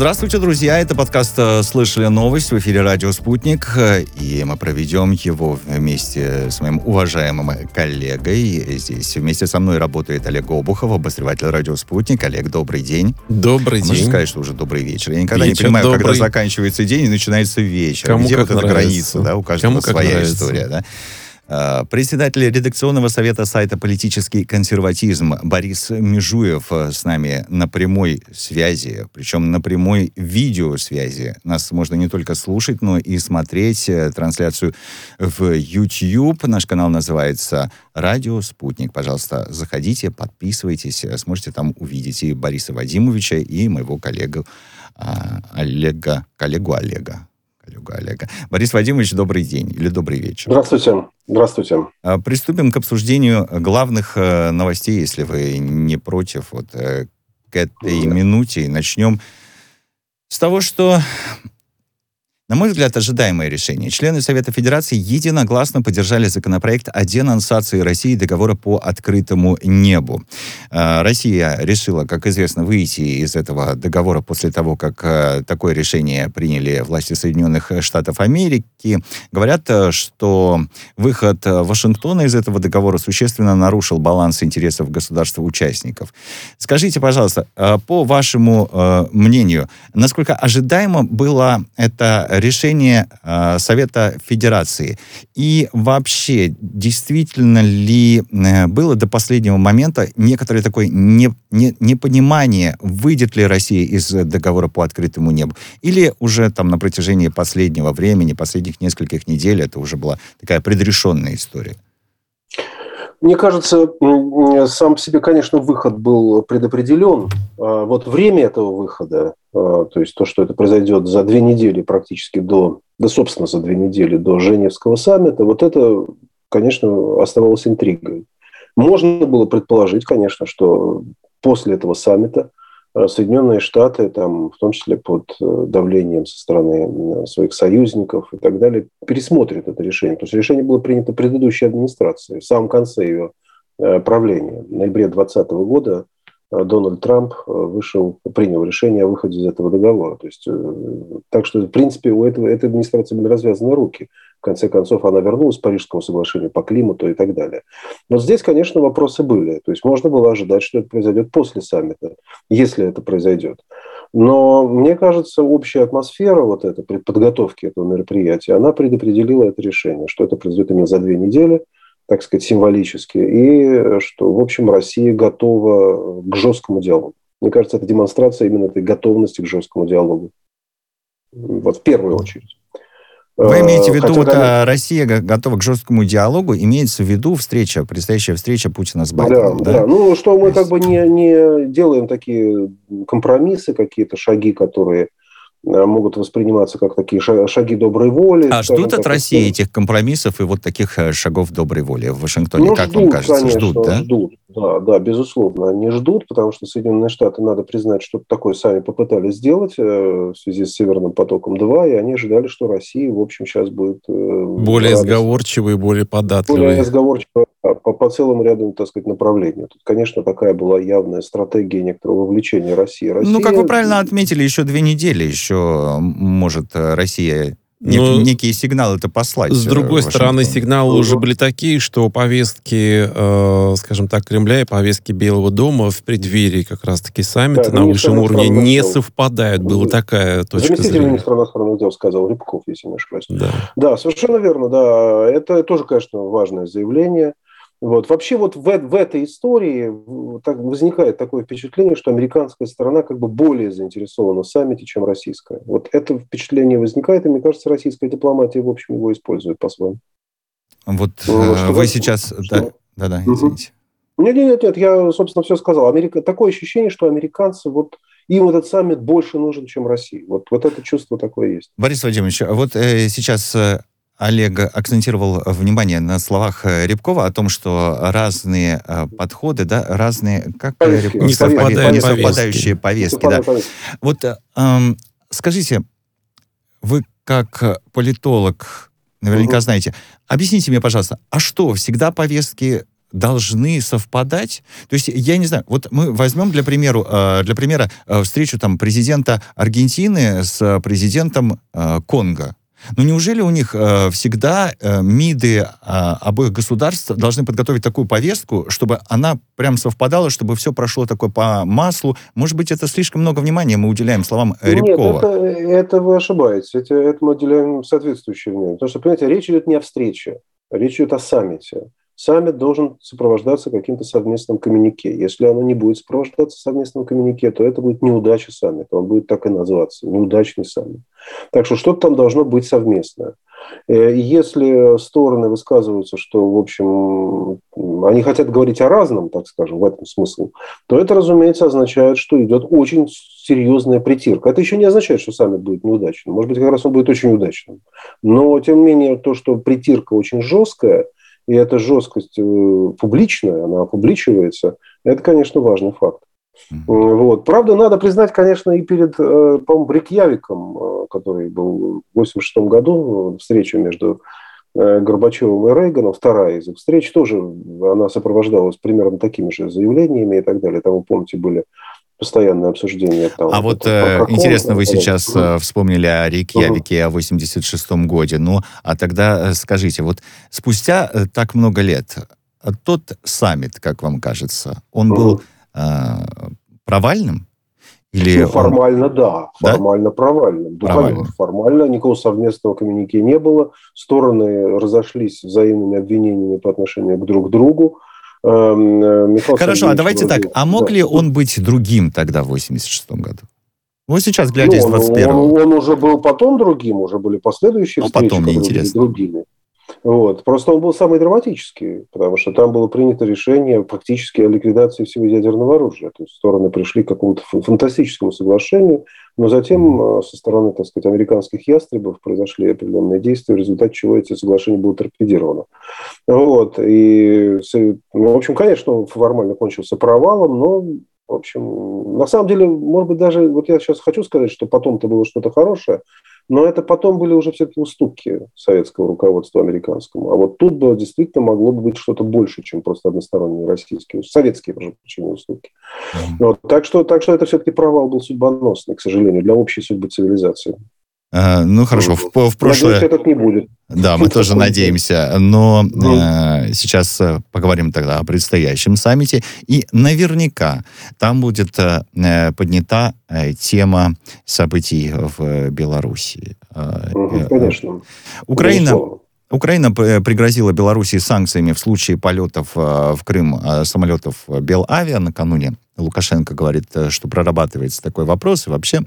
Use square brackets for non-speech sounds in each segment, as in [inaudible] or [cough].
Здравствуйте, друзья. Это подкаст э, «Слышали новость» в эфире «Радио Спутник». И мы проведем его вместе с моим уважаемым коллегой. Здесь вместе со мной работает Олег Обухов, обозреватель «Радио Спутник». Олег, добрый день. Добрый Можно день. сказать, что уже добрый вечер. Я никогда Вечер не понимаю, добрый. когда заканчивается день и начинается вечер. Кому Где как вот эта нравится. граница, да? У каждого Кому своя история, да? А, Председатель редакционного совета сайта «Политический консерватизм» Борис Межуев э, с нами на прямой связи, причем на прямой видеосвязи. Нас можно не только слушать, но и смотреть э, трансляцию в YouTube. Наш канал называется «Радио Спутник». Пожалуйста, заходите, подписывайтесь, э, сможете там увидеть и Бориса Вадимовича, и моего коллегу а, Олега, коллегу Олега. Коллегу Олега. Борис Вадимович, добрый день или добрый вечер. Здравствуйте. Здравствуйте. А, Приступим к обсуждению главных э, новостей, если вы не против, вот э, к этой Да. минуте. Начнем с того, что, на мой взгляд, ожидаемое решение. Члены Совета Федерации единогласно поддержали законопроект о денонсации России договора по открытому небу. А, Россия решила, как известно, выйти из этого договора после того, как э, такое решение приняли власти Соединенных Штатов Америки. Говорят, э, что выход э, Вашингтона из этого договора существенно нарушил баланс интересов государств-участников. Скажите, пожалуйста, э, по вашему э, мнению, насколько ожидаемо было это решение э, Совета Федерации? И вообще, действительно ли э, было до последнего момента некоторое такое не, не- непонимание, выйдет ли Россия из договора по открытому небу? Или уже там на протяжении последнего времени, последних нескольких недель, это уже была такая предрешенная история? Мне кажется, сам по себе, конечно, выход был предопределен. А Вот время этого выхода, а, то есть то, что это произойдет за две недели практически до, да, собственно, за две недели до Женевского саммита, вот это, конечно, оставалось интригой. Можно было предположить, конечно, что после этого саммита Соединенные Штаты, там, в том числе под э, давлением со стороны э, своих союзников и так далее, пересмотрят это решение. То есть решение было принято предыдущей администрацией в самом конце ее э, правления. В ноябре 2020 года э, Дональд Трамп э, вышел, принял решение о выходе из этого договора. То есть, э, так что, в принципе, у этого, этой администрации были развязаны руки. В конце концов, она вернулась к Парижскому соглашению по климату и так далее. Но здесь, конечно, вопросы были. То есть можно было ожидать, что это произойдет после саммита, если это произойдет. Но мне кажется, общая атмосфера вот этой подготовки этого мероприятия, она предопределила это решение, что это произойдет именно за две недели, так сказать, символически, и что, в общем, Россия готова к жесткому диалогу. Мне кажется, это демонстрация именно этой готовности к жесткому диалогу. Вот в первую очередь. Вы имеете в виду, вот, конечно, а, Россия го- готова к жесткому диалогу, имеется в виду встреча, предстоящая встреча Путина с Да, Байденом, да, да? Ну, что мы как бы не, не делаем такие компромиссы, какие-то шаги, которые э, могут восприниматься как такие ша- шаги доброй воли. А ждут от России этих компромиссов и вот таких э, шагов доброй воли в Вашингтоне, Ну, как ждут, вам кажется? конечно, ждут, да? ждут. Да, да, безусловно, они ждут, потому что Соединенные Штаты, надо признать, что такое сами попытались сделать э, в связи с Северным потоком-2, и они ожидали, что Россия, в общем, сейчас будет... э, Более радость- сговорчивый, более более податливый. разговорчиво по, по целому ряду, так сказать, направлений. Тут, конечно, такая была явная стратегия некоторого вовлечения России. Россия... Ну, как вы правильно отметили, еще две недели, еще может э, Россия нек- Ну, некие сигналы-то послать. С э, другой стороны, сигналы уже были такие, что повестки, э, скажем так, Кремля и повестки Белого дома в преддверии как раз-таки саммита Да, на высшем уровне не совпадают. Была такая точка Заместитель зрения. министра иностранных дел сказал Рябков, если не ошибаюсь. Да. Да, совершенно верно, да. Это тоже, конечно, важное заявление. Вот. Вообще вот в, в этой истории так, возникает такое впечатление, что американская сторона как бы более заинтересована в саммите, чем российская. Вот это впечатление возникает, и мне кажется, российская дипломатия, в общем, его использует по-своему. Вот Ну, э, что вы сейчас... что? Да, Мгм. извините. Нет, нет, нет, я, собственно, все сказал. Америка... Такое ощущение, что американцы, вот им этот саммит больше нужен, чем России. Вот, вот это чувство такое есть. Борис Владимирович, а вот э, сейчас э, Олег акцентировал внимание на словах Рябкова о том, что разные э, подходы, да, разные, как Повестки. Рябков Не совпадают совпадающие повестки, да. Вот эм, скажите, вы как политолог наверняка Мгм. знаете, объясните мне, пожалуйста, а что, всегда повестки должны совпадать? То есть, я не знаю, вот мы возьмем для, примеру, э, для примера э, встречу там, президента Аргентины с президентом Конго. Но неужели у них э, всегда э, МИДы э, обоих государств должны подготовить такую повестку, чтобы она прям совпадала, чтобы все прошло такое по маслу? Может быть, это слишком много внимания мы уделяем словам Рябкова? Нет, это, это вы ошибаетесь. Это, это мы уделяем соответствующее внимание. Потому что, понимаете, речь идет не о встрече, речь идет о саммите саммит должен сопровождаться каким-то совместным коммюнике. Если оно не будет сопровождаться совместным коммюнике, то это будет неудача саммита. Он будет так и называться. Неудачный саммит. Так что что-то там должно быть совместное. Э, если стороны высказываются, что, в общем, они хотят говорить о разном, так скажем, в этом смысл, то это, разумеется, означает, что идет очень серьезная притирка. Это еще не означает, что саммит будет неудачным. Может быть, как раз он будет очень удачным. Но, тем не менее, то, что притирка очень жесткая – и эта жесткость э, публичная, она опубличивается, это, конечно, важный факт. Mm-hmm. Вот. Правда, надо признать, конечно, и перед, э, по-моему, Рикьявиком, э, который был в 1986 году, встреча между Горбачевым и Рейганом, вторая из их встреч, тоже она сопровождалась примерно такими же заявлениями и так далее. Там, вы помните, были постоянное обсуждение. Там, а вот э, интересно, вы сейчас э, вспомнили о Рейкьявике, угу. о 86-м годе. Ну, а тогда э, скажите, вот спустя э, так много лет, тот саммит, как вам кажется, он угу. был э, провальным? Или ну, формально, он... да. да. Формально провальным. Да, провальным. формально никакого совместного коммюнике не было. Стороны разошлись взаимными обвинениями по отношению к друг другу. Эм, э, Михаил Хорошо, а давайте так. А мог да. ли он быть другим тогда в 86 году? Вот сейчас, глядя ну, из 21 он, он, он уже был потом другим, уже были последующие ну, встречи, потом, неинтересно. другими. Вот. Просто он был самый драматический, потому что там было принято решение практически о ликвидации всего ядерного оружия. То есть стороны пришли к какому-то фантастическому соглашению, но затем э, со стороны, так сказать, американских ястребов произошли определенные действия, в результате чего эти соглашения были торпедированы. Вот. И, ну, в общем, конечно, он формально кончился провалом, но в общем, на самом деле, может быть, даже, вот я сейчас хочу сказать, что потом-то было что-то хорошее, но это потом были уже все-таки уступки советского руководства американскому. А вот тут бы действительно могло бы быть что-то больше, чем просто односторонние российские, советские, прошу прощения, уступки. Вот, так, что, так что это все-таки провал был судьбоносный, к сожалению, для общей судьбы цивилизации. А, ну хорошо, в, в прошлое... Надеюсь, этот не будет. Да, мы тоже надеемся. Но э, сейчас э, поговорим тогда о предстоящем саммите. И наверняка там будет э, поднята э, тема событий в Беларуси. Э, э, конечно. Украина... Украина пригрозила Беларуси санкциями в случае полетов в Крым самолетов Белавиа накануне. Лукашенко говорит, что прорабатывается такой вопрос. И вообще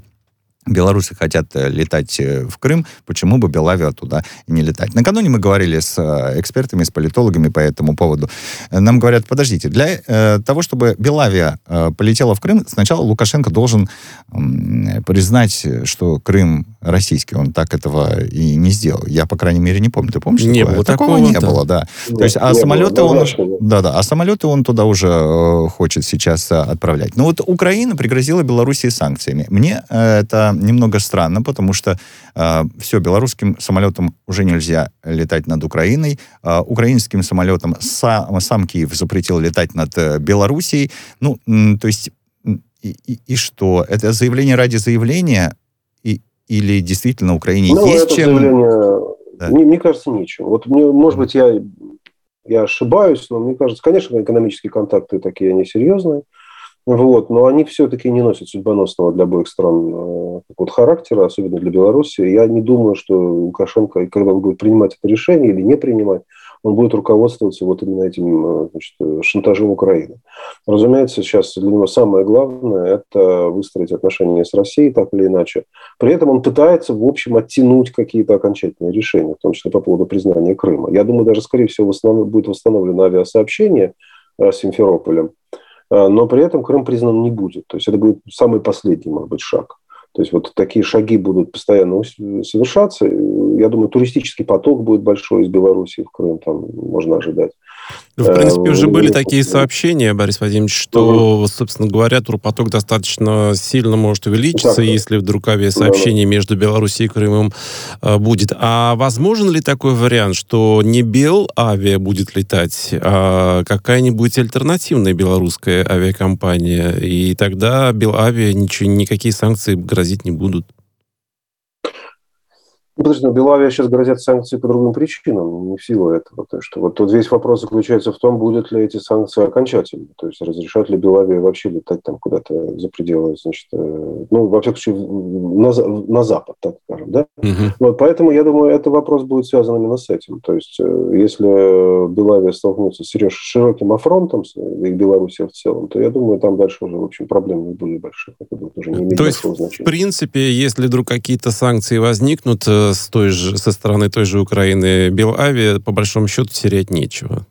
Белорусы хотят э, летать э, в Крым, почему бы Белавиа туда не летать? Накануне мы говорили с э, экспертами, с политологами по этому поводу. Нам говорят, подождите, для э, того, чтобы Белавиа э, полетела в Крым, сначала Лукашенко должен э, признать, что Крым российский. Он так этого и не сделал. Я, по крайней мере, не помню. Ты помнишь? Не такое? было такого. не было, да. Нет, То есть, а самолеты было, он... Да, да, а самолеты он туда уже хочет сейчас отправлять. Но вот Украина пригрозила Белоруссии санкциями. Мне это немного странно, потому что э, все, белорусским самолетам уже нельзя летать над Украиной. Э, украинским самолетам сам, сам Киев запретил летать над э, Белоруссией. Ну, э, то есть и, и, и что? Это заявление ради заявления? И, или действительно Украине ну, есть это чем... Заявление, да. мне, мне кажется, нечем. Вот мне, может быть, я, я ошибаюсь, но мне кажется, конечно, экономические контакты такие, они серьезные. Вот, но они все-таки не носят судьбоносного для обоих стран э, вот, характера, особенно для Беларуси. Я не думаю, что Лукашенко, когда он будет принимать это решение или не принимать, он будет руководствоваться вот именно этим э, значит, шантажом Украины. Разумеется, сейчас для него самое главное – это выстроить отношения с Россией так или иначе. При этом он пытается, в общем, оттянуть какие-то окончательные решения, в том числе по поводу признания Крыма. Я думаю, даже, скорее всего, будет восстановлено авиасообщение э, с Симферополем – но при этом Крым признан не будет. То есть это будет самый последний, может быть, шаг. То есть вот такие шаги будут постоянно совершаться. Я думаю, туристический поток будет большой из Беларуси в Крым, там можно ожидать. Ну, в принципе, уже были такие сообщения, Борис Вадимович, что, собственно говоря, турпоток достаточно сильно может увеличиться, если вдруг авиасообщение между Белоруссией и Крымом будет. А возможен ли такой вариант, что не Белавиа будет летать, а какая-нибудь альтернативная белорусская авиакомпания, и тогда Белавиа ничего, никакие санкции грозить не будут? Подожди, но Белавия сейчас грозят санкции по другим причинам, не в силу этого. То, что вот тут весь вопрос заключается в том, будут ли эти санкции окончательны. То есть разрешат ли Белавия вообще летать там куда-то за пределы, значит, э, ну, во всяком случае, на, на запад, так скажем, да? Угу. Вот, поэтому, я думаю, этот вопрос будет связан именно с этим. То есть э, если Белавия столкнется с широким афронтом, и Белоруссия в целом, то я думаю, там дальше уже, в общем, проблем не будет больших. Это будет уже не То есть, значения. в принципе, если вдруг какие-то санкции возникнут, э, с той же, со стороны той же Украины Белавиа, по большому счету, терять нечего.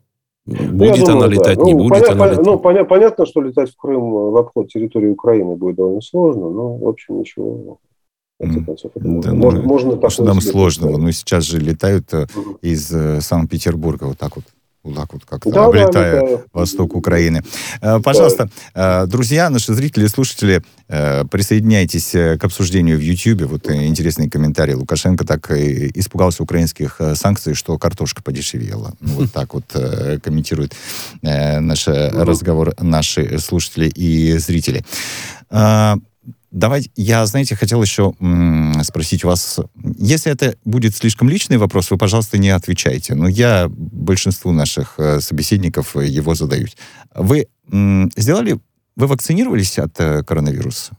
Ну, будет думаю, она летать, да. не ну, будет понятно, она летать? Ну, поня- понятно, что летать в Крым в обход территории Украины будет довольно сложно, но, в общем, ничего. Концов, да, можно, ну, можно что там сложного? Ну, сейчас же летают угу. из э, Санкт-Петербурга вот так вот вот так вот как-то да, облетая да, восток Украины. Э, пожалуйста, да. Э, друзья, наши зрители, слушатели, э, присоединяйтесь к обсуждению в YouTube. Вот интересный комментарий. Лукашенко так испугался украинских санкций, что картошка подешевела. Ну, вот так вот комментирует наш разговор наши слушатели и зрители. Давайте, я, знаете, хотел еще м- спросить вас, если это будет слишком личный вопрос, вы, пожалуйста, не отвечайте. Но я большинству наших э, собеседников его задаюсь. Вы м- сделали, вы вакцинировались от э, коронавируса?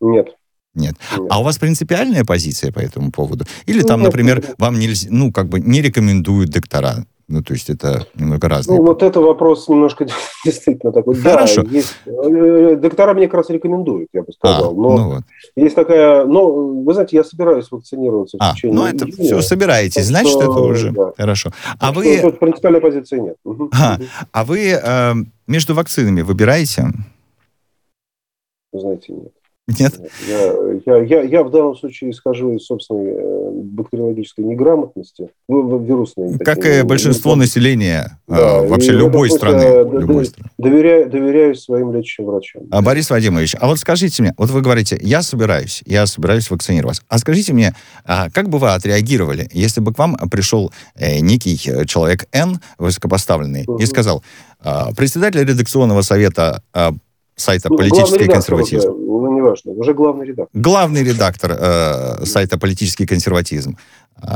Нет. Нет. Нет. А у вас принципиальная позиция по этому поводу? Или там, нет, например, нет. вам нельзя, ну, как бы не рекомендуют доктора? Ну, то есть это немного разные. Ну, вот это вопрос немножко [laughs] действительно такой. Хорошо. Да, есть, э, доктора мне как раз рекомендуют, я бы сказал. А, но ну вот. есть такая... Ну, вы знаете, я собираюсь вакцинироваться а, в течение Ну, это июня, все собираетесь, значит, что, это уже да. хорошо. А так вы... Что, принципиальной позиции нет. А, а вы э, между вакцинами выбираете? Вы знаете, нет. Нет? Я, я, я, я в данном случае исхожу из собственной э, бактериологической неграмотности, ну, вирусной. Как такие, и большинство не, населения э, да, вообще любой страны. Любой страны. Доверяю, доверяю своим лечащим врачам. А, Борис Вадимович, а вот скажите мне, вот вы говорите, я собираюсь, я собираюсь вакцинироваться. А скажите мне, а как бы вы отреагировали, если бы к вам пришел э, некий человек Н, высокопоставленный, угу. и сказал, э, председатель редакционного совета э, сайта ну, «Политический консерватизм». Уже, ну, неважно, уже главный редактор. Главный редактор э, сайта «Политический консерватизм» э,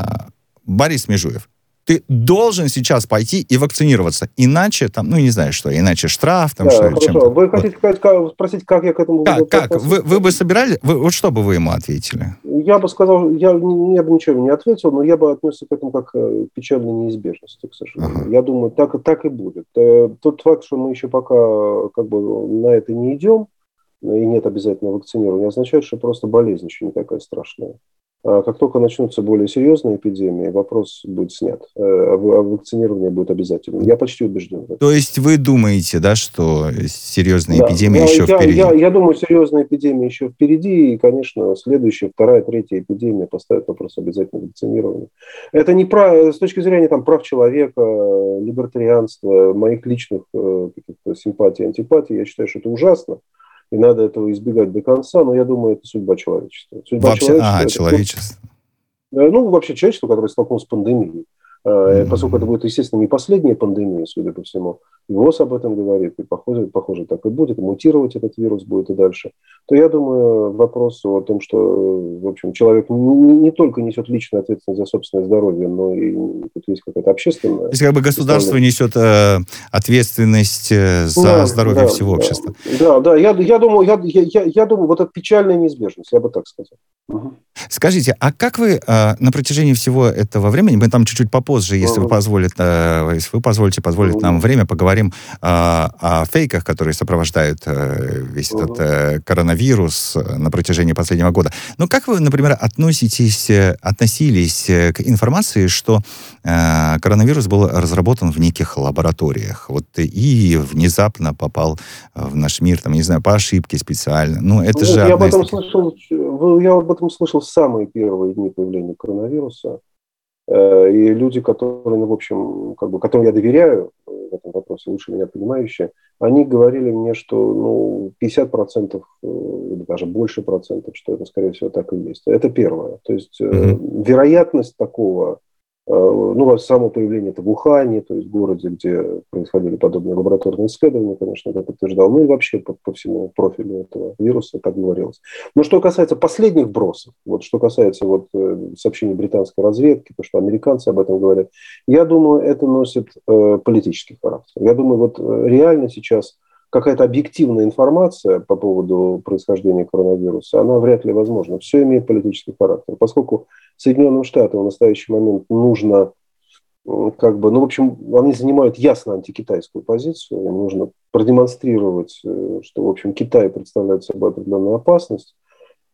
Борис Межуев ты должен сейчас пойти и вакцинироваться. Иначе, там, ну, не знаю, что, иначе штраф, там, да, что хорошо. Чем-то. Вы хотите сказать, как, спросить, как я к этому как, как? Вы, вы бы собирали, вы, вот что бы вы ему ответили? Я бы сказал, я, я бы ничего не ответил, но я бы отнесся к этому как к э, печальной неизбежности, к сожалению. Ага. Я думаю, так, так и будет. Э, тот факт, что мы еще пока как бы на это не идем, и нет обязательного вакцинирования, означает, что просто болезнь еще не такая страшная. А как только начнутся более серьезные эпидемии, вопрос будет снят. Э, а вакцинирование будет обязательным. Я почти убежден. То есть вы думаете, да, что серьезные да. эпидемии я, еще я, впереди? Я, я думаю, серьезные эпидемии еще впереди. И, конечно, следующая, вторая, третья эпидемия поставит вопрос обязательного вакцинирования. Это не про, с точки зрения там, прав человека, либертарианства, моих личных э, симпатий, антипатий. Я считаю, что это ужасно и надо этого избегать до конца, но я думаю, это судьба человечества. Судьба Вообще, человечества, а, человечество. Ну, вообще человечество, которое столкнулось с пандемией. Mm-hmm. Поскольку это будет, естественно, не последняя пандемия, судя по всему, ВОЗ об этом говорит, и похоже, похоже так и будет, мутировать этот вирус будет и дальше, то я думаю, вопрос о том, что, в общем, человек не, не только несет личную ответственность за собственное здоровье, но и тут есть какая-то общественная... То есть как бы государство несет э, ответственность э, за да, здоровье да, всего да, общества. Да, да, я, я, думаю, я, я, я думаю, вот это печальная неизбежность, я бы так сказал. Угу. Скажите, а как вы э, на протяжении всего этого времени, мы там чуть-чуть попозже, если вы позволите, э, если вы позволите, позволит нам время, поговорим э, о фейках, которые сопровождают э, весь этот э, коронавирус на протяжении последнего года. Но как вы, например, относитесь, относились к информации, что э, коронавирус был разработан в неких лабораториях, вот и внезапно попал в наш мир, там, не знаю, по ошибке специально. Ну, это ну, же я об этом слышал, я об этом слышал в самые первые дни появления коронавируса. И люди, которые, ну, в общем, как бы, которым я доверяю в этом вопросе, лучше меня понимающие, они говорили мне, что ну, 50% или даже больше процентов, что это, скорее всего, так и есть. Это первое. То есть mm-hmm. вероятность такого Э, ну, само появление это в Ухане, то есть в городе, где происходили подобные лабораторные исследования, конечно, это подтверждал. Ну и вообще по, по всему профилю этого вируса, так говорилось. Но что касается последних бросов, вот что касается вот э, сообщений британской разведки, то, что американцы об этом говорят, я думаю, это носит э, политический характер. Я думаю, вот э, реально сейчас какая-то объективная информация по поводу происхождения коронавируса, она вряд ли возможна. Все имеет политический характер. Поскольку Соединенным Штатам в настоящий момент нужно как бы, ну, в общем, они занимают ясно антикитайскую позицию. Им нужно продемонстрировать, э, что, в общем, Китай представляет собой определенную опасность.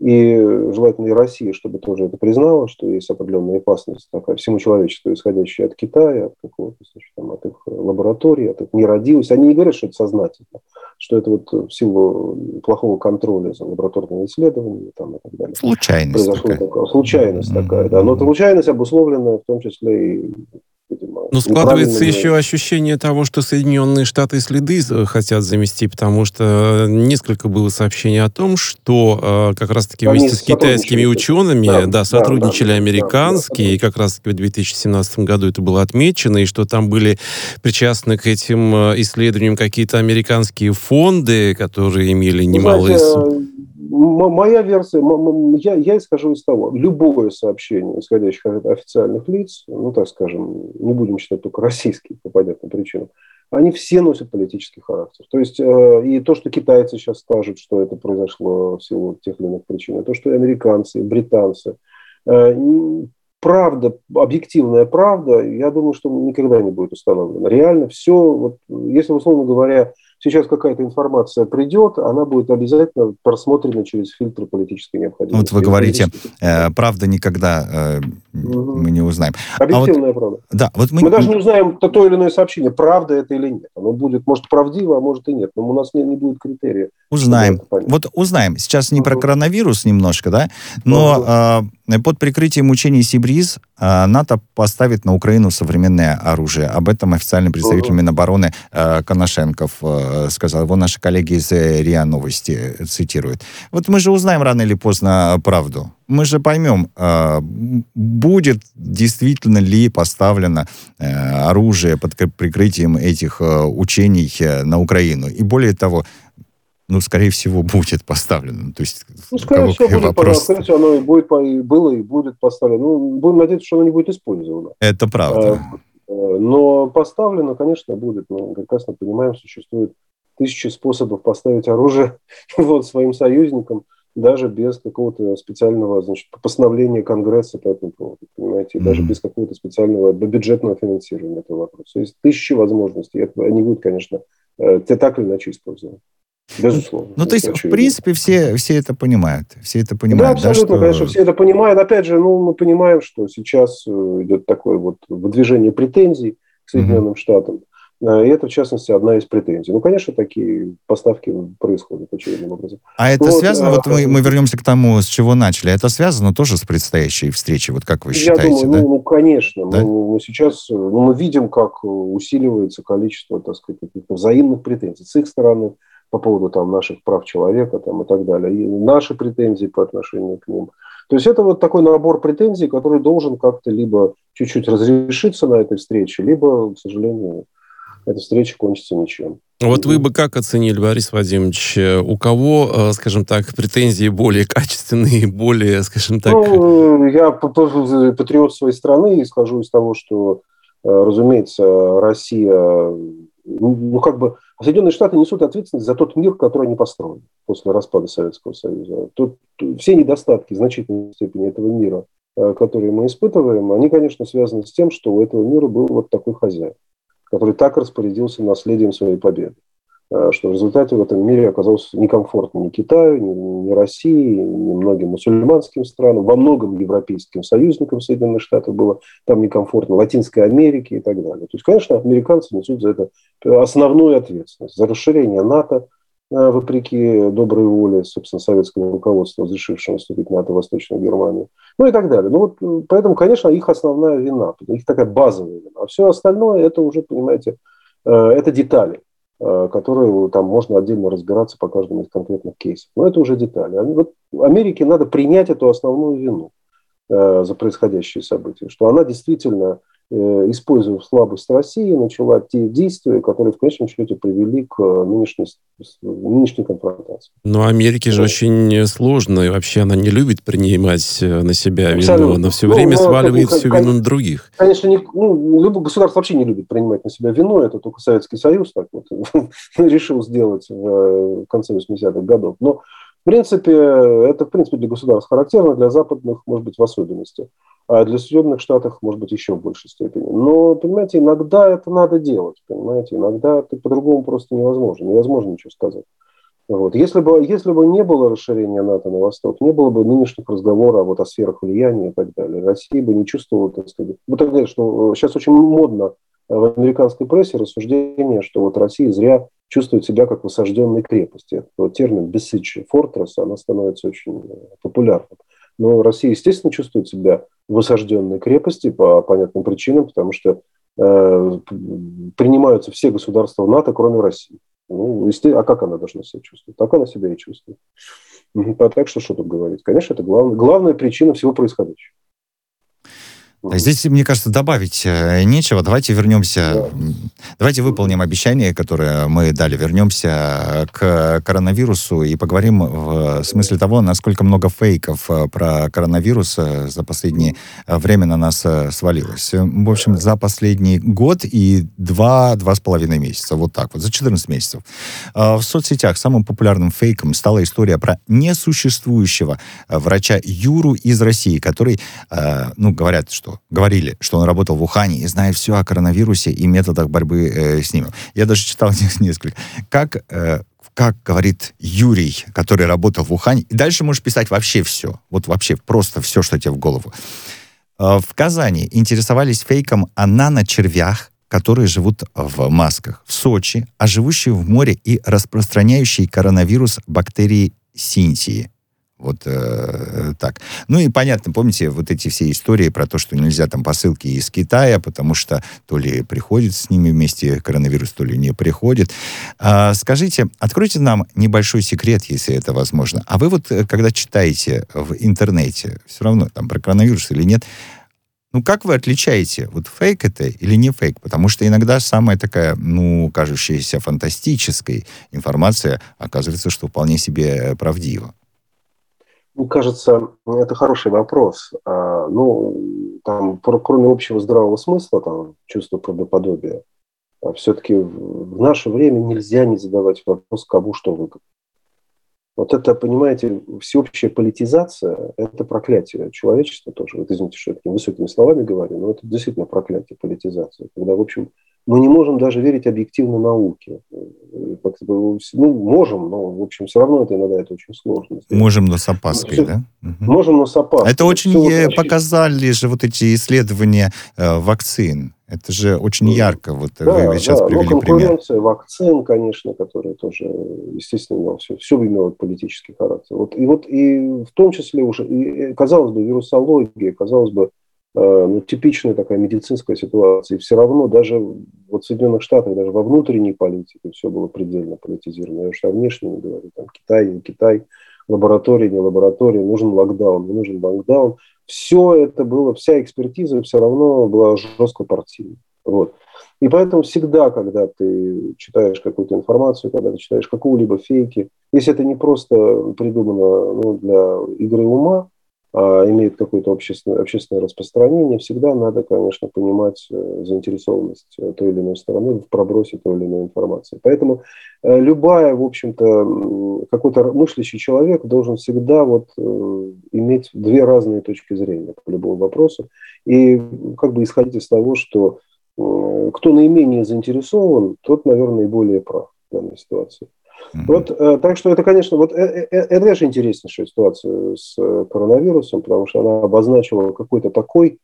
И желательно и Россия, чтобы тоже это признала, что есть определенная опасность такая всему человечеству, исходящая от Китая, от какого-то, значит, там, от их лаборатории, от их нерадивости. Они не говорят, что это сознательно, что это вот в силу плохого контроля за лабораторными исследованиями там, и так далее. Случайность Произошло такая. такая. Случайность mm-hmm. такая, да. Но случайность обусловлена в том числе и видимо. Ну, складывается еще ощущение того, что Соединенные Штаты следы хотят замести, потому что несколько было сообщений о том, что э, как раз-таки вместе с китайскими учеными да, да, сотрудничали да, американские, да, да. и как раз-таки в 2017 году это было отмечено, и что там были причастны к этим э, исследованиям какие-то американские фонды, которые имели немалые... Знаете, моя версия, я, я исхожу из того, любое сообщение, исходящее от официальных лиц, ну, так скажем, не будем считать только российские по понятным причинам, они все носят политический характер. То есть э, и то, что китайцы сейчас скажут, что это произошло в силу тех или иных причин, и то, что и американцы, и британцы, э, правда, объективная правда, я думаю, что никогда не будет установлена. Реально все, вот, если, условно говоря, сейчас какая-то информация придет, она будет обязательно просмотрена через фильтр политической необходимости. Вот вы говорите, э, правда никогда э, угу. мы не узнаем. Объективная а вот, правда. Да, вот мы... мы даже не узнаем то, то или иное сообщение, правда это или нет. Оно будет, может, правдиво, а может и нет. Но у нас не, не будет критерия. Узнаем. Вот узнаем. Сейчас не угу. про коронавирус немножко, да, но угу. э, под прикрытием учений Сибриз э, НАТО поставит на Украину современное оружие. Об этом официальный представитель угу. Минобороны э, Коношенков Э, сказал. Его наши коллеги из РИА Новости цитируют. Вот мы же узнаем рано или поздно правду. Мы же поймем, э, будет действительно ли поставлено оружие под прикрытием этих учений на Украину. И более того, ну, скорее всего, будет поставлено. То есть, ну, скорее всего, будет, вопрос... скорее всего, оно и будет, и было, и будет поставлено. Ну, будем надеяться, что оно не будет использовано. Это правда. Но поставлено, конечно, будет. Мы прекрасно понимаем, существует тысячи способов поставить оружие [laughs] вот, своим союзникам, даже без какого-то специального значит, постановления Конгресса по этому поводу, понимаете, mm-hmm. даже без какого-то специального бюджетного финансирования этого вопроса. Есть тысячи возможностей, это они будут, конечно, э, те так или иначе использованы. Безусловно. Ну, то есть, очевидно. в принципе, все, все это понимают. Все это понимают. Да, абсолютно, да, что... конечно, все это понимают. Опять же, ну, мы понимаем, что сейчас э, идет такое вот выдвижение претензий к Соединенным mm-hmm. Штатам. Э, и это, в частности, одна из претензий. Ну, конечно, такие поставки происходят очевидным образом. А это вот, связано, а, вот мы, мы вернемся к тому, с чего начали, это связано тоже с предстоящей встречей, вот как вы считаете? Я думаю, да? ну, ну, конечно. Да? Мы, мы сейчас ну, мы видим, как усиливается количество, так сказать, каких-то взаимных претензий с их стороны по поводу там, наших прав человека там, и так далее, и наши претензии по отношению к ним. То есть это вот такой набор претензий, который должен как-то либо чуть-чуть разрешиться на этой встрече, либо, к сожалению, эта встреча кончится ничем. Вот вы бы как оценили, Борис Вадимович, у кого, э, скажем так, претензии более качественные, [laughs] более, скажем так... Ну, я патриот своей страны и скажу из того, что, э, разумеется, Россия, ну, как бы, Соединенные Штаты несут ответственность за тот мир, который они построили после распада Советского Союза. Тут все недостатки значительной степени этого мира, э, которые мы испытываем, они, конечно, связаны с тем, что у этого мира был вот такой хозяин который так распорядился наследием своей победы, э, что в результате в этом мире оказалось некомфортно ни Китаю, ни, ни России, ни многим мусульманским странам, во многом европейским союзникам Соединенных Штатов было там некомфортно, Латинской Америке и так далее. То есть, конечно, американцы несут за это основную ответственность, за расширение НАТО, вопреки доброй воле, собственно, советского руководства, разрешившего вступить в НАТО Восточную Германию, ну и так далее. Ну вот, поэтому, конечно, их основная вина, их такая базовая вина. А все остальное, это уже, понимаете, это детали. Э, которые там можно отдельно разбираться по каждому из конкретных кейсов. Но это уже детали. Вот Америке надо принять эту основную вину э, за происходящие события, что она действительно Э, используя слабость России, начала те действия, которые в конечном счете привели к э, нынешней, нынешней конфронтации. Но Америке же очень сложно, и вообще она не любит принимать э, на себя Абсолютно. вину, она все ну, время ну, сваливает ну, всю конечно, вину на других. Конечно, не, ну, любое государство вообще не любит принимать на себя вину, это только Советский Союз так вот [laughs] решил сделать в конце 80-х годов. Но в принципе, это в принципе для государств характерно, для западных, может быть, в особенности а для Соединенных Штатов, может быть, еще в большей степени. Но, понимаете, иногда это надо делать, понимаете, иногда это по-другому просто невозможно, невозможно ничего сказать. Вот. Если, бы, если бы не было расширения НАТО на восток, не было бы нынешних разговоров вот о сферах влияния и так далее, Россия бы не чувствовала, так сказать, вот далее, что сейчас очень модно в американской прессе рассуждение, что вот Россия зря чувствует себя как в осажденной крепости. Этот термин «besiege fortress», она становится очень популярным. Но Россия, естественно, чувствует себя в осажденной крепости по понятным причинам, потому что э, принимаются все государства НАТО, кроме России. Ну, а как она должна себя чувствовать? Так она себя и чувствует. Так что что тут говорить? Конечно, это главная, главная причина всего происходящего. Здесь, мне кажется, добавить э, нечего. Давайте вернемся, да. давайте выполним обещание, которое мы дали. Вернемся к коронавирусу и поговорим в смысле того, насколько много фейков э, про коронавирус э, за последнее время на нас свалилось. В общем, за последний год и два, два с половиной месяца. Вот так вот, за 14 месяцев. В соцсетях самым популярным фейком стала история про несуществующего врача Юру из России, который, ну, говорят, что говорили, что он работал в Ухане и знает все о коронавирусе и методах борьбы э, с ним. Я даже читал [laughs] несколько. Как, э, как говорит Юрий, который работал в Ухане, и дальше можешь писать вообще все. Вот вообще просто все, что тебе в голову. Э, в Казани интересовались фейком о наночервях, которые живут в масках. В Сочи, а живущие в море и распространяющие коронавирус бактерии синтии. Вот э, так. Ну и понятно, помните, вот эти все истории про то, что нельзя там посылки из Китая, потому что то ли приходит с ними вместе коронавирус, то ли не приходит. А, скажите, откройте нам небольшой секрет, если это возможно. А вы вот, э, когда читаете в интернете, все равно там про коронавирус или нет, ну, как вы отличаете, вот фейк это или не фейк? Потому что иногда самая такая, ну, кажущаяся фантастической информация оказывается, что вполне себе правдива. Мне кажется, это хороший вопрос. А, ну, там, кроме общего здравого смысла, там, чувства правдоподобия, а все-таки в наше время нельзя не задавать вопрос, кому что выгодно. Вот это, понимаете, всеобщая политизация – это проклятие человечества тоже. Вот извините, что я такими высокими словами говорю, но это действительно проклятие политизации. Когда, в общем, мы не можем даже верить объективно науке. Ну, можем, но, в общем, все равно это иногда это очень сложно. Можем, но с опаской, все, да? Можем, но с опаской. Это очень все показали же вот эти исследования э, вакцин. Это же очень ярко. Вот да, вы сейчас да, привели но конкуренция пример. вакцин, конечно, которые тоже, естественно, все, все имело политический характер. Вот, и вот и в том числе уже, и, казалось бы, вирусология, казалось бы, Э, ну, типичная такая медицинская ситуация. И все равно даже вот в Соединенных Штатах, даже во внутренней политике все было предельно политизировано. Я уж о внешней не говорю. Там Китай, не Китай, лаборатория, не лаборатория, нужен локдаун, не нужен локдаун. Все это было, вся экспертиза все равно была жестко партийной. Вот. И поэтому всегда, когда ты читаешь какую-то информацию, когда ты читаешь какую-либо фейки, если это не просто придумано ну, для игры ума, а, имеет какое-то общественное, общественное распространение, всегда надо, конечно, понимать э, заинтересованность э, той или иной стороны в пробросе той или иной информации. Поэтому э, любая, в общем-то, какой-то мыслящий человек должен всегда вот иметь две разные точки зрения по любому вопросу и как бы исходить из того, что кто наименее заинтересован, тот, наверное, и более прав в данной ситуации. Mm-hmm. Вот, э, так что это, конечно, вот э, э, это, конечно, интереснейшая ситуация с коронавирусом, потому что она обозначила какой-то такой,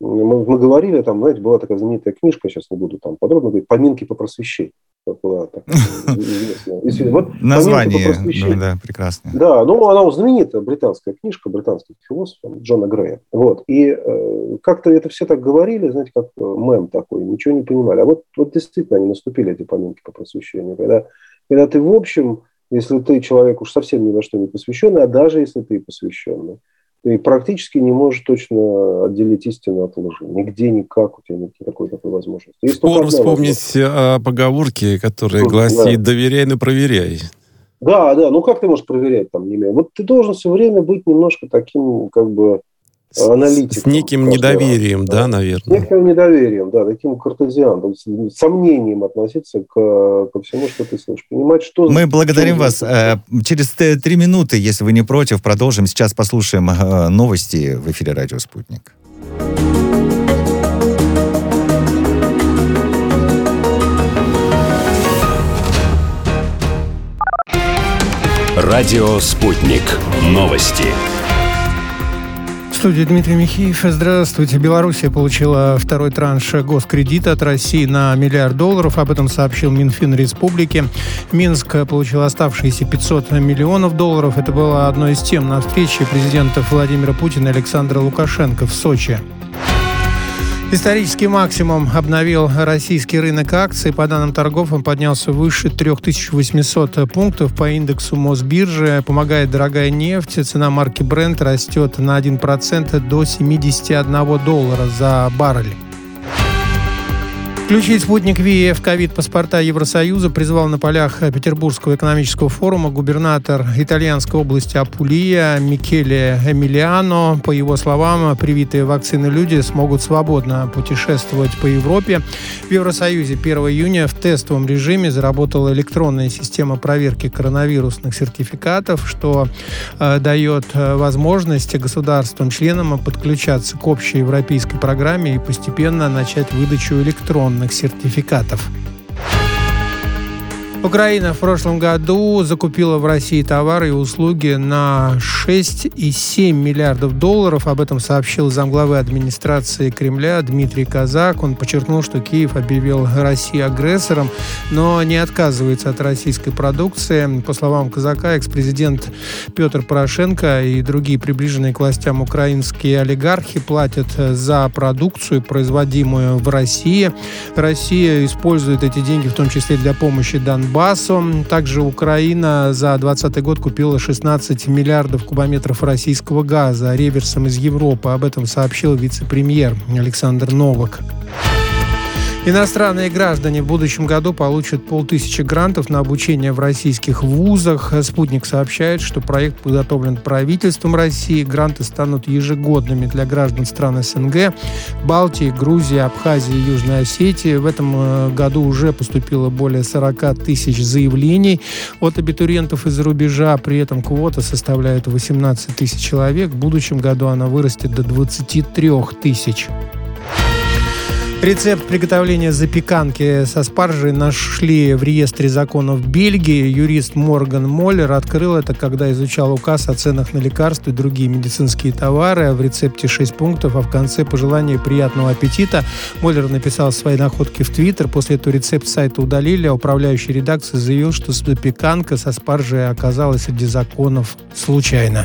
мы, мы говорили, там, знаете, была такая знаменитая книжка, сейчас не буду там подробно говорить, «Поминки по просвещению». как была такая [laughs] известная. Вот Название, ну, да, прекрасное. Да, ну, она знаменитая британская книжка британских философов Джона Грея. Вот. И э, как-то это все так говорили, знаете, как мем такой, ничего не понимали. А вот, вот действительно они наступили, эти поминки по просвещению, когда, когда ты в общем, если ты человек уж совсем ни на что не посвященный, а даже если ты посвященный, ты практически не можешь точно отделить истину от лжи. Нигде, никак у тебя нет никакой такой возможности. Есть Скоро вспомнить о поговорке, которая гласит да. «доверяй, но проверяй». Да, да, ну как ты можешь проверять там, не имея? Вот ты должен все время быть немножко таким, как бы, аналитиком. С неким недоверием, да, да, наверное. С неким недоверием, да, таким картезианом, с сомнением относиться к, ко всему, что ты слышишь. Понимать, что... Мы благодарим вас. Э, через три минуты, если вы не против, продолжим. Сейчас послушаем э, новости в эфире «Радио Спутник». Радио «Спутник». Новости студии Дмитрий Михеев. Здравствуйте. Белоруссия получила второй транш госкредита от России на миллиард долларов. Об этом сообщил Минфин Республики. Минск получил оставшиеся 500 миллионов долларов. Это было одной из тем на встрече президентов Владимира Путина и Александра Лукашенко в Сочи. Исторический максимум обновил российский рынок акций. По данным торгов он поднялся выше 3800 пунктов по индексу Мосбиржи. Помогает дорогая нефть. Цена марки Brent растет на 1% до 71 доллара за баррель. Включить спутник ВИЭ в ковид-паспорта Евросоюза призвал на полях Петербургского экономического форума губернатор итальянской области Апулия Микеле Эмилиано. По его словам, привитые вакцины люди смогут свободно путешествовать по Европе. В Евросоюзе 1 июня в тестовом режиме заработала электронная система проверки коронавирусных сертификатов, что э, дает э, возможность государствам-членам подключаться к общей европейской программе и постепенно начать выдачу электронных электронных сертификатов. Украина в прошлом году закупила в России товары и услуги на 6,7 миллиардов долларов. Об этом сообщил замглавы администрации Кремля Дмитрий Казак. Он подчеркнул, что Киев объявил Россию агрессором, но не отказывается от российской продукции. По словам Казака, экс-президент Петр Порошенко и другие приближенные к властям украинские олигархи платят за продукцию, производимую в России. Россия использует эти деньги в том числе для помощи Донбассу Донбассу. Также Украина за 2020 год купила 16 миллиардов кубометров российского газа реверсом из Европы. Об этом сообщил вице-премьер Александр Новак. Иностранные граждане в будущем году получат полтысячи грантов на обучение в российских вузах. Спутник сообщает, что проект подготовлен правительством России. Гранты станут ежегодными для граждан стран СНГ, Балтии, Грузии, Абхазии и Южной Осетии. В этом э, году уже поступило более 40 тысяч заявлений от абитуриентов из-за рубежа. При этом квота составляет 18 тысяч человек. В будущем году она вырастет до 23 тысяч. Рецепт приготовления запеканки со спаржей нашли в реестре законов Бельгии. Юрист Морган Моллер открыл это, когда изучал указ о ценах на лекарства и другие медицинские товары. В рецепте 6 пунктов, а в конце пожелание приятного аппетита. Моллер написал свои находки в Твиттер. После этого рецепт сайта удалили, а управляющий редакция заявил, что запеканка со спаржей оказалась среди законов случайно.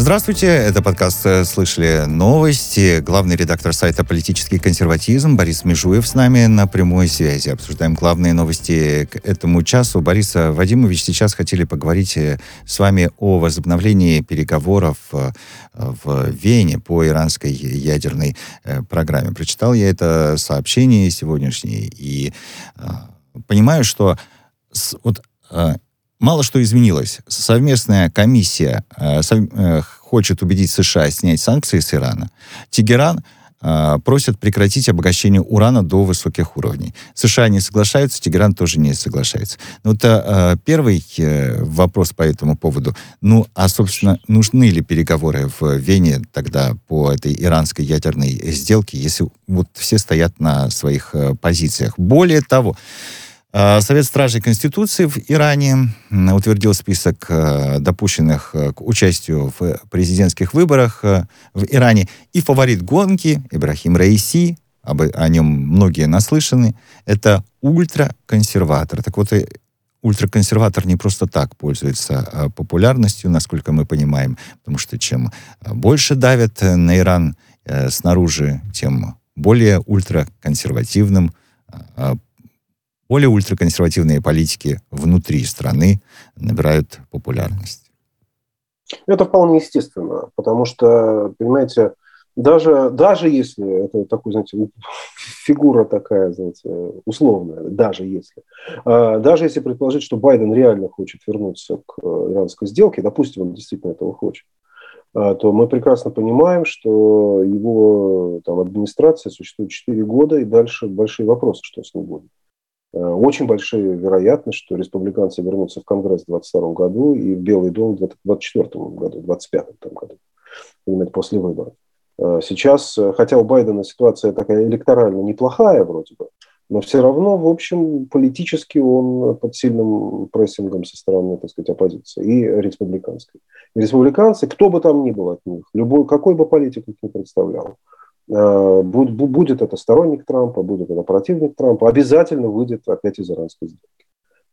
Здравствуйте, это подкаст э, «Слышали новости». Главный редактор сайта «Политический консерватизм» Борис Межуев с нами на прямой связи. Обсуждаем главные новости к этому часу. Борис Вадимович, сейчас хотели поговорить э, с вами о возобновлении переговоров э, в Вене по иранской ядерной программе. Прочитал я это сообщение сегодняшнее и понимаю, что вот мало что изменилось. Совместная комиссия э, сов, э, хочет убедить США снять санкции с Ирана. Тегеран э, просит прекратить обогащение урана до высоких уровней. США не соглашаются, Тегеран тоже не соглашается. Ну, это э, первый э, вопрос по этому поводу. Ну, а, собственно, нужны ли переговоры в Вене тогда по этой иранской ядерной сделке, если вот все стоят на своих э, позициях? Более того, а, Совет Стражей Конституции в Иране утвердил список э, допущенных э, к участию в президентских выборах э, в Иране. И фаворит гонки Ибрахим Раиси, об, о нем многие наслышаны, это ультраконсерватор. Так вот, ультраконсерватор не просто так пользуется популярностью, насколько мы понимаем, потому что чем больше давят на Иран снаружи, тем более ультраконсервативным более ультраконсервативные политики внутри страны набирают популярность. Это вполне естественно, потому что, понимаете, даже, даже если это такой, знаете, фигура такая, знаете, условная, даже если, а, даже если предположить, что Байден реально хочет вернуться к иранской сделке, допустим, он действительно этого хочет, а, то мы прекрасно понимаем, что его там, администрация существует 4 года, и дальше большие вопросы, что с ним будет. Э, очень большая вероятность, что республиканцы вернутся в Конгресс в 2022 году и в Белый дом в 2024 году, в 2025 году, именно после выборов. Э, сейчас, э, хотя у Байдена ситуация такая электорально неплохая вроде бы, но все равно, в общем, политически он под сильным прессингом со стороны, так сказать, оппозиции и республиканской. И республиканцы, кто бы там ни был от них, любой, какой бы политик их не представлял, будет это сторонник Трампа, будет это противник Трампа, обязательно выйдет опять из иранской сделки.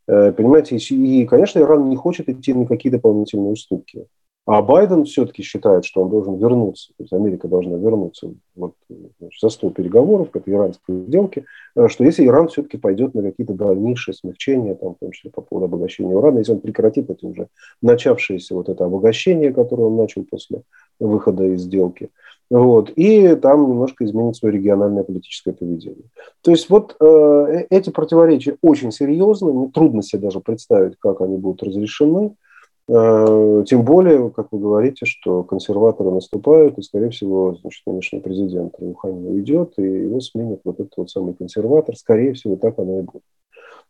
Э, понимаете, и, конечно, Иран не хочет идти на какие дополнительные уступки. А Байден все-таки считает, что он должен вернуться, то есть Америка должна вернуться вот, значит, за стол переговоров к этой иранской сделке, э, что если Иран все-таки пойдет на какие-то дальнейшие смягчения, там, в том числе по поводу обогащения урана, если он прекратит это уже начавшееся вот это обогащение, которое он начал после выхода из сделки, вот, и там немножко изменит свое региональное политическое поведение. То есть вот э, э эти противоречия очень серьезны, мне трудно себе даже представить, как они будут разрешены. Э, тем более, как вы говорите, что консерваторы наступают, и, скорее всего, значит, нынешний президент Рухани уйдет, и его сменит вот этот вот самый консерватор. Скорее всего, так оно и будет.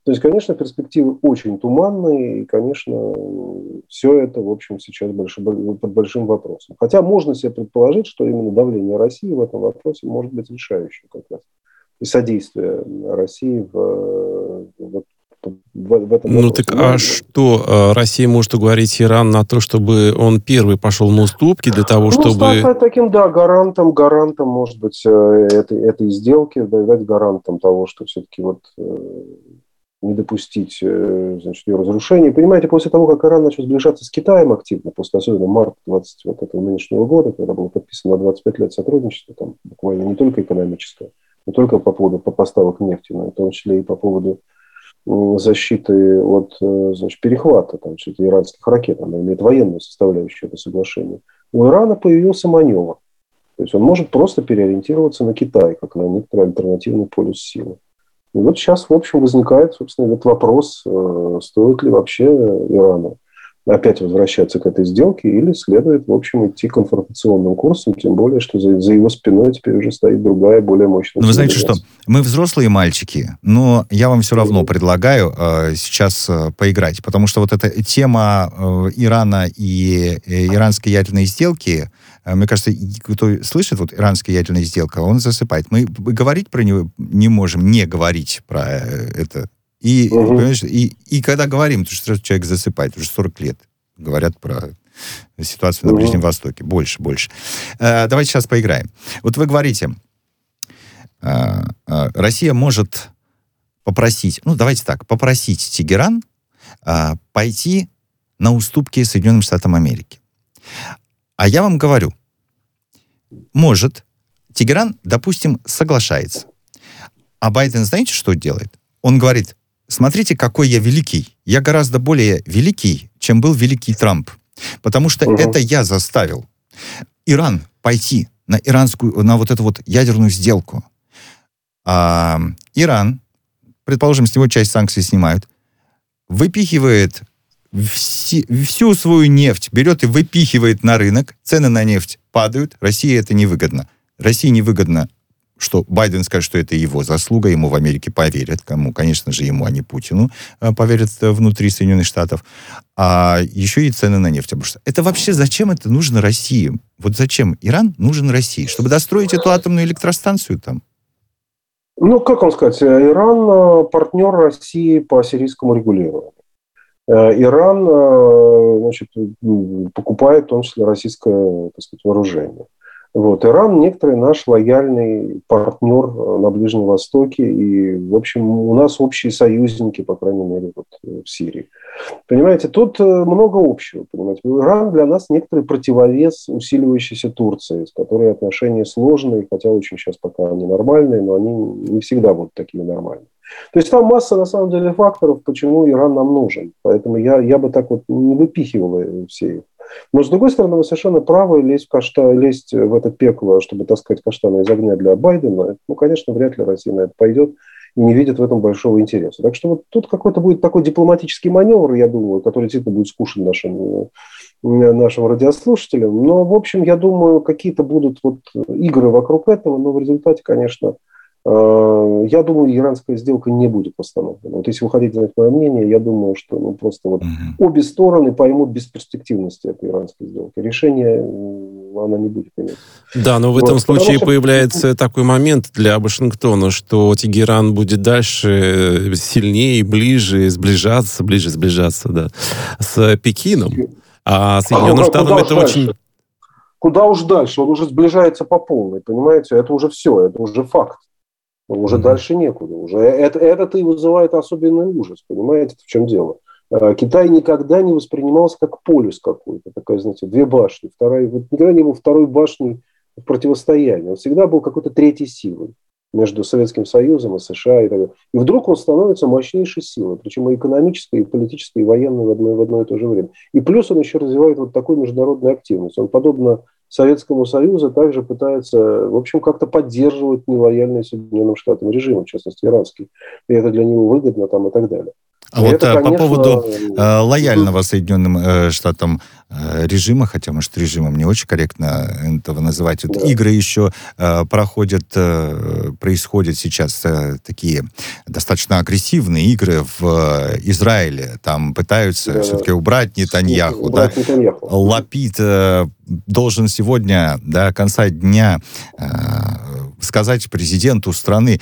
То есть, конечно, перспективы очень туманные, и, конечно, все это, в общем, сейчас больше, под большим вопросом. Хотя можно себе предположить, что именно давление России в этом вопросе может быть решающим как раз. И содействие России в, в, в, в этом Ну так а что, э, Россия может уговорить Иран на то, чтобы он первый пошел на уступки для того, ну, чтобы... стать таким, да, гарантом, гарантом, может быть, э, этой, этой сделки, дать гарантом того, что все-таки вот э, не допустить э, значит, ее разрушения. Понимаете, после того, как Иран начал сближаться с Китаем активно, после особенно марта 20 вот этого нынешнего года, когда было подписано на 25 лет сотрудничества, там буквально не только экономическое, не только по поводу поставок нефти, но в том числе и по поводу защиты от э, значит, перехвата там, иранских ракет, она имеет военную составляющую это соглашение, у Ирана появился маневр. То есть он может просто переориентироваться на Китай, как на некоторый альтернативный полюс силы. И вот сейчас, в общем, возникает, собственно, этот вопрос, э, стоит ли вообще Ирану опять возвращаться к этой сделке или следует, в общем, идти конфронтационным курсом, тем более, что за, за его спиной теперь уже стоит другая, более мощная... Ну, вы знаете что, мы взрослые мальчики, но я вам все равно предлагаю э, сейчас э, поиграть, потому что вот эта тема э, Ирана и э, иранской ядерной сделки, мне кажется, кто слышит вот иранская ядерная сделка, он засыпает. Мы говорить про него не можем, не говорить про э, это и, угу. понимаешь, и, и когда говорим, то что человек засыпает, уже 40 лет говорят про ситуацию на угу. Ближнем Востоке. Больше, больше. Э, давайте сейчас поиграем. Вот вы говорите, э, э, Россия может попросить, ну давайте так, попросить Тегеран э, пойти на уступки Соединенным Штатам Америки. А я вам говорю, может, Тегеран, допустим, соглашается. А Байден, знаете, что делает? Он говорит, смотрите, какой я великий. Я гораздо более великий, чем был великий Трамп. Потому что угу. это я заставил Иран пойти на иранскую, на вот эту вот ядерную сделку. А, Иран, предположим, с него часть санкций снимают, выпихивает вси, всю свою нефть, берет и выпихивает на рынок, цены на нефть падают, России это невыгодно. России невыгодно что Байден скажет, что это его заслуга, ему в Америке поверят, кому, конечно же, ему, а не Путину, э, поверят э, внутри Соединенных Штатов, а еще и цены на нефть обрушатся. Это вообще зачем это нужно России? Вот зачем Иран нужен России? Чтобы достроить эту атомную электростанцию там? Ну, как вам сказать, Иран э, партнер России по сирийскому регулированию. Иран значит, покупает в том числе российское так сказать, вооружение. Вот. Иран некоторый наш лояльный партнер э, на Ближнем Востоке. И, в общем, у нас общие союзники, по крайней мере, вот э, в Сирии. Понимаете, тут э, много общего. Понимаете. Иран для нас некоторый противовес усиливающейся Турции, с которой отношения сложные, хотя очень сейчас пока они нормальные, но они не всегда будут такими нормальными. То есть там масса, на самом деле, факторов, почему Иран нам нужен. Поэтому я, я бы так вот не выпихивал все их. Но, с другой стороны, вы совершенно правы, лезть в, кашта, лезть в это пекло, чтобы таскать каштаны из огня для Байдена, ну, конечно, вряд ли Россия на это пойдет и не видит в этом большого интереса. Так что вот тут какой-то будет такой дипломатический маневр, я думаю, который действительно будет скучен нашим, э, нашим радиослушателям. Но, в общем, я думаю, какие-то будут вот игры вокруг этого, но в результате, конечно, Э, я думаю, иранская сделка не будет восстановлена. Вот если вы хотите знать мое мнение, я думаю, что ну, просто вот угу. обе стороны поймут бесперспективность этой иранской сделки. Решение она не будет иметь. Да, но в этом вот, случае что... появляется такой момент для Вашингтона, что Тегеран будет дальше сильнее, ближе сближаться, ближе сближаться, да, с Пекином. А Соединенным а, Штатам это дальше? очень... Куда уж дальше? Он уже сближается по полной, понимаете? Это уже все, это уже факт. Уже mm-hmm. дальше некуда. Уже это, это и вызывает особенный ужас. Понимаете, в чем дело? А, Китай никогда не воспринимался как полюс какой-то. Такая, знаете, две башни. Вторая, вот никогда не был второй башней в противостоянии. Он всегда был какой-то третьей силой между Советским Союзом и США. И, так далее. и вдруг он становится мощнейшей силой, причем и экономической, и политической, и военной в одно, в одно и то же время. И плюс он еще развивает вот такую международную активность. Он, подобно Советскому Союзу также пытается, в общем, как-то поддерживать нелояльный Соединенным Штатам режим, в частности, иранский. И это для него выгодно там и так далее. А вот это, конечно... по поводу э, лояльного Соединенным э, Штатам э, режима, хотя, может, режимом не очень корректно этого называть, вот да. игры еще э, проходят, э, происходят сейчас э, такие достаточно агрессивные игры в э, Израиле. Там пытаются да. все-таки убрать Нетаньяху. Убрать да? Нетаньяху. Лапид э, должен сегодня до конца дня э, сказать президенту страны,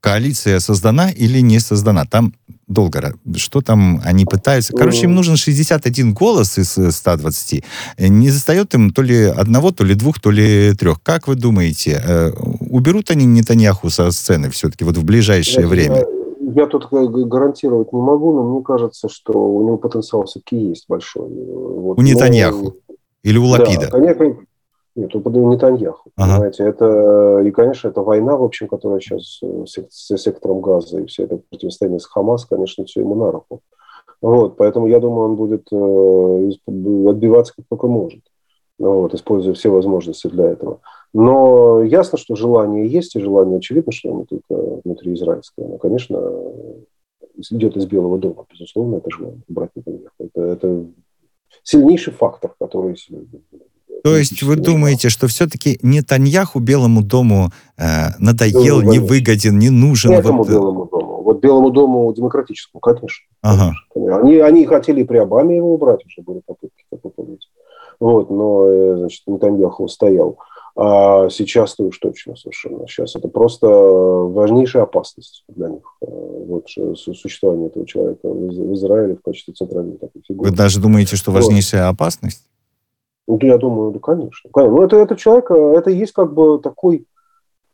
коалиция создана или не создана. Там долго. Что там они пытаются? Короче, им нужен 61 голос из 120. Не застает им то ли одного, то ли двух, то ли трех. Как вы думаете, э, уберут они Нетаньяху со сцены все-таки вот в ближайшее я, время? Я, я тут гарантировать не могу, но мне кажется, что у него потенциал все-таки есть большой. Вот. У Нетаньяху? Но... Или у Лапида? Да, конечно, нет, у Нетаньяху. Ага. Понимаете, это, и, конечно, это война, в общем, которая сейчас э, с сектором газа и все это противостояние с Хамас, конечно, все ему на руку. Вот, поэтому я думаю, он будет э, отбиваться как только может, вот, используя все возможности для этого. Но ясно, что желание есть, и желание очевидно, что оно только внутри израильское. Но, конечно, идет из Белого дома, безусловно, это желание брать Нетаньяху. Это, это сильнейший фактор, который то есть вы думаете, что все-таки Нетаньяху Белому дому э, надоел, ну, невыгоден, не нужен? Этому вот... Э, Белому дому. Вот Белому дому демократическому, конечно. Ага. Они, они хотели при Обаме его убрать, уже были попытки, помните. Вот, но, э, значит, Нетаньяху устоял. А сейчас то уж точно совершенно. Сейчас это просто важнейшая опасность для них. Э, вот существование этого человека в Израиле в качестве центральной такой фигуры. Вы даже думаете, что важнейшая вот. опасность? Ну, я думаю, да, конечно. Ну, это, это человек, это есть как бы такой,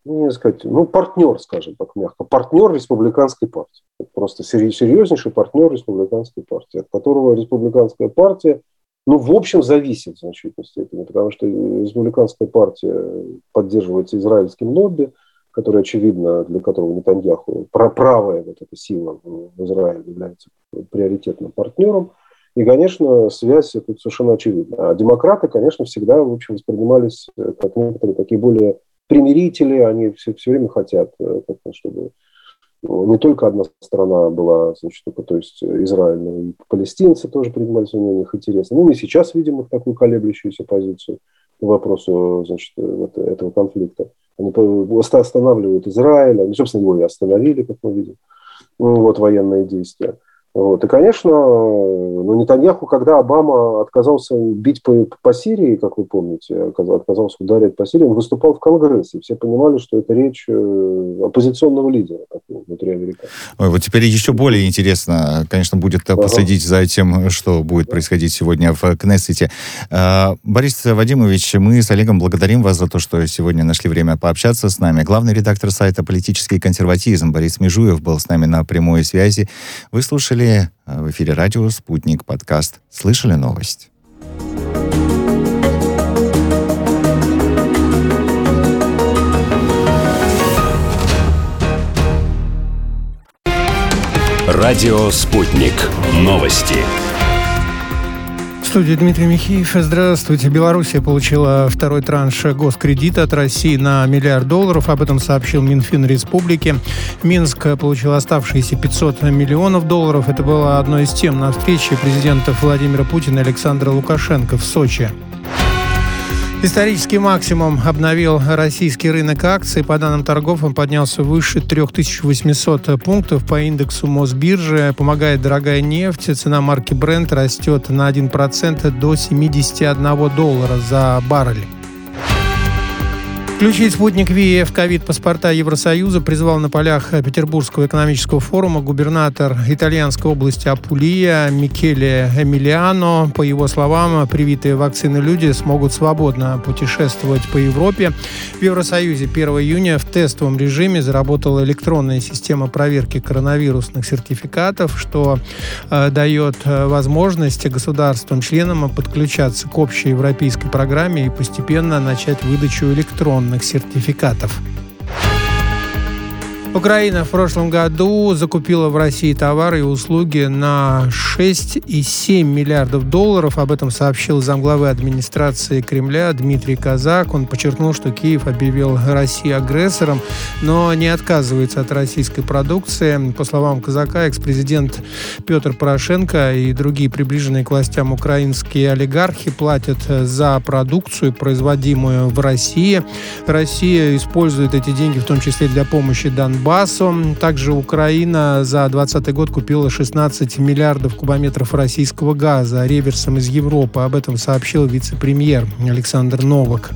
ну, не сказать, ну, партнер, скажем так мягко, партнер республиканской партии. Просто серьезнейший партнер республиканской партии, от которого республиканская партия ну, в общем, зависит в значительной степени, потому что республиканская партия поддерживается израильским лобби, который, очевидно, для которого Нетаньяху правая вот эта сила в Израиле является приоритетным партнером. И, конечно, связь тут совершенно очевидна. А демократы, конечно, всегда, в общем, воспринимались как некоторые такие более примирители, они все, все время хотят, э, чтобы не только одна страна была, значит, только, то есть Израиль, но и палестинцы тоже принимали у них интересно. Ну, мы сейчас видим их такую колеблющуюся позицию по вопросу, значит, вот этого конфликта. Они останавливают Израиль, они, собственно, его и остановили, как мы видим, ну, вот военные действия. Вот. И, конечно, ну, Нетаньяху, когда Обама отказался бить по, по Сирии, как вы помните, отказался ударять по Сирии, он выступал в Конгрессе. Все понимали, что это речь э, оппозиционного лидера внутри Америки. Ой, вот теперь еще более интересно, конечно, будет ага. последить за тем, что будет происходить сегодня в Кнессете. А, Борис Вадимович, мы с Олегом благодарим вас за то, что сегодня нашли время пообщаться с нами. Главный редактор сайта «Политический консерватизм» Борис Межуев был с нами на прямой связи. Вы слушали слушали э, в эфире радио «Спутник» подкаст «Слышали новость?» Радио «Спутник». Новости студии Дмитрий Михеев. Здравствуйте. Белоруссия получила второй транш госкредита от России на миллиард долларов. Об этом сообщил Минфин Республики. Минск получил оставшиеся 500 миллионов долларов. Это было одной из тем на встрече президентов Владимира Путина и Александра Лукашенко в Сочи. Исторический максимум обновил российский рынок акций. По данным торгов, он поднялся выше 3800 пунктов по индексу Мосбиржи. Помогает дорогая нефть. Цена марки Brent растет на 1% до 71 доллара за баррель. Включить спутник ВИЭ в ковид-паспорта Евросоюза призвал на полях Петербургского экономического форума губернатор итальянской области Апулия Микеле Эмилиано. По его словам, привитые вакцины люди смогут свободно путешествовать по Европе. В Евросоюзе 1 июня в тестовом режиме заработала электронная система проверки коронавирусных сертификатов, что э, дает э, возможность государствам-членам подключаться к общей европейской программе и постепенно начать выдачу электронных электронных сертификатов. Украина в прошлом году закупила в России товары и услуги на 6,7 миллиардов долларов. Об этом сообщил замглавы администрации Кремля Дмитрий Казак. Он подчеркнул, что Киев объявил Россию агрессором, но не отказывается от российской продукции. По словам Казака, экс-президент Петр Порошенко и другие приближенные к властям украинские олигархи платят за продукцию, производимую в России. Россия использует эти деньги в том числе для помощи Донбассу Донбассу. Также Украина за 2020 год купила 16 миллиардов кубометров российского газа реверсом из Европы. Об этом сообщил вице-премьер Александр Новак.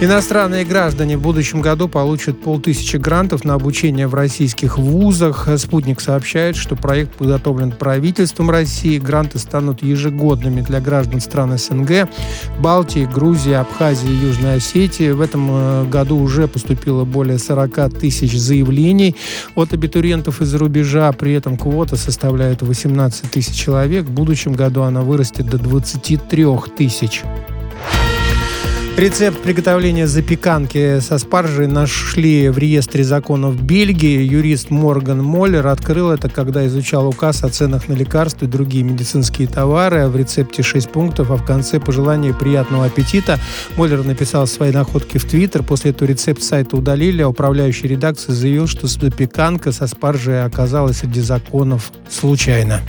Иностранные граждане в будущем году получат полтысячи грантов на обучение в российских вузах. Спутник сообщает, что проект подготовлен правительством России. Гранты станут ежегодными для граждан стран СНГ, Балтии, Грузии, Абхазии Южной Осетии. В этом э, году уже поступило более 40 тысяч заявлений от абитуриентов из-за рубежа. При этом квота составляет 18 тысяч человек. В будущем году она вырастет до 23 тысяч. Рецепт приготовления запеканки со спаржей нашли в реестре законов Бельгии. Юрист Морган Моллер открыл это, когда изучал указ о ценах на лекарства и другие медицинские товары. В рецепте 6 пунктов, а в конце пожелание приятного аппетита. Моллер написал свои находки в Твиттер. После этого рецепт сайта удалили, а управляющий редакция заявил, что запеканка со спаржей оказалась среди законов случайно.